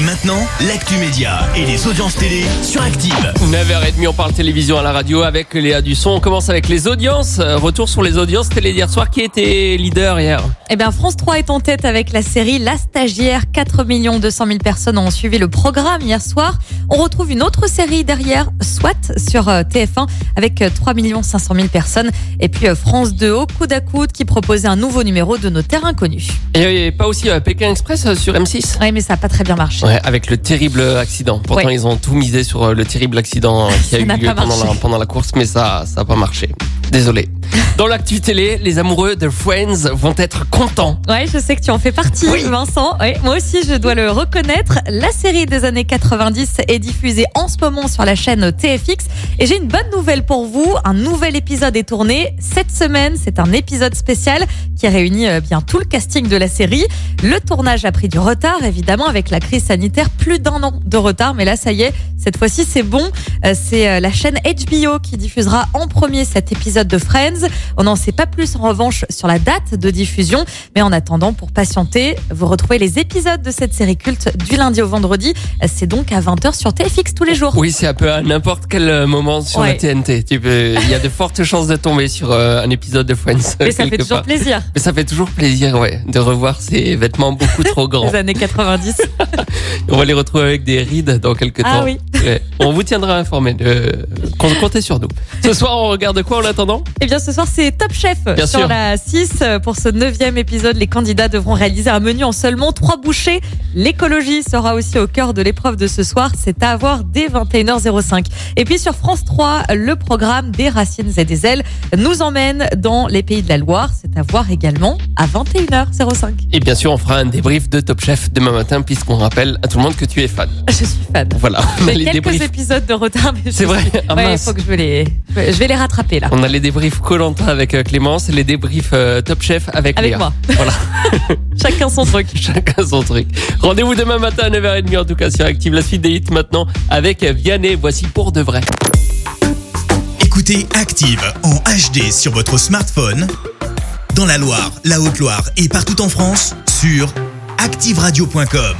Et maintenant, l'actu média et les audiences télé sur Active. 9h30, on parle télévision à la radio avec Léa Dusson. On commence avec les audiences. Euh, Retour sur les audiences télé d'hier soir. Qui était leader hier? Eh bien, France 3 est en tête avec la série La Stagiaire. 4 200 000 personnes ont suivi le programme hier soir. On retrouve une autre série derrière, SWAT, sur euh, TF1, avec euh, 3 500 000 personnes. Et puis euh, France 2 au coude à coude qui proposait un nouveau numéro de nos terres inconnus. Et pas aussi euh, Pékin Express euh, sur M6 Oui, mais ça n'a pas très bien marché. Ouais, avec le terrible accident. Pourtant, Ouais. ils ont tout misé sur euh, le terrible accident euh, qui a eu n'a lieu pendant la, marché. pendant la course, mais ça ça a pas marché. Désolé. Dans l'actu télé, les amoureux de Friends vont être contents. Ouais, je sais que tu en fais partie, Oui. Vincent. Ouais, moi aussi, je dois le reconnaître. La série des années 90 est diffusée en ce moment sur la chaîne TFX. Et j'ai une bonne nouvelle pour vous. Un nouvel épisode est tourné cette semaine. C'est un épisode spécial qui réunit euh, bien tout le casting de la série. Le tournage a pris du retard, évidemment, avec la crise sanitaire. Plus d'un an de retard. Mais là, ça y est, cette fois-ci, c'est bon. Euh, C'est euh, la chaîne HBO qui diffusera en premier cet épisode de Friends. On n'en sait pas plus en revanche sur la date de diffusion. Mais en attendant, pour patienter, vous retrouvez les épisodes de cette série culte du lundi au vendredi. C'est donc à 20h sur TFX tous les jours. Oui, c'est un peu à n'importe quel euh, moment sur la. TNT. Tu peux- Il y a de fortes chances de tomber sur euh, un épisode de Friends. Et ça fait toujours part. plaisir. Mais ça fait toujours plaisir, ouais, de revoir ces vêtements beaucoup trop grands. Les années 90. On va les retrouver avec des rides dans quelques Ah temps. oui. Ouais. On vous tiendra informé de Com- comptez sur nous. Ce soir, on regarde quoi en attendant? Eh bien, ce soir, c'est Top Chef. Bien Sur sûr. la 6, pour ce neuvième épisode, les candidats devront réaliser un menu en seulement trois bouchées. L'écologie sera aussi au cœur de l'épreuve de ce soir. C'est à avoir dès 21h05. Et puis, sur France 3, le programme des racines et des ailes nous emmène dans les pays de la Loire. C'est à voir également à 21h05. Et bien sûr, on fera un débrief de Top Chef demain matin, puisqu'on rappelle à tout le monde que tu es fan. Je suis fan. Voilà, quelques débriefs. épisodes de retard, mais je C'est vrai Ah, Ouais, il mince. faut que je vais les, je vais les rattraper là. On a les débriefs Colanta avec euh, Clémence, les débriefs euh, Top Chef avec, Avec Léa. moi. Voilà, Chacun son truc. chacun son truc. Rendez-vous demain matin à 9h30 en tout cas sur Active la suite des hits maintenant avec Vianney. Voici pour de vrai. Écoutez Active en HD sur votre smartphone, dans la Loire, la Haute-Loire et partout en France, sur activeradio.com.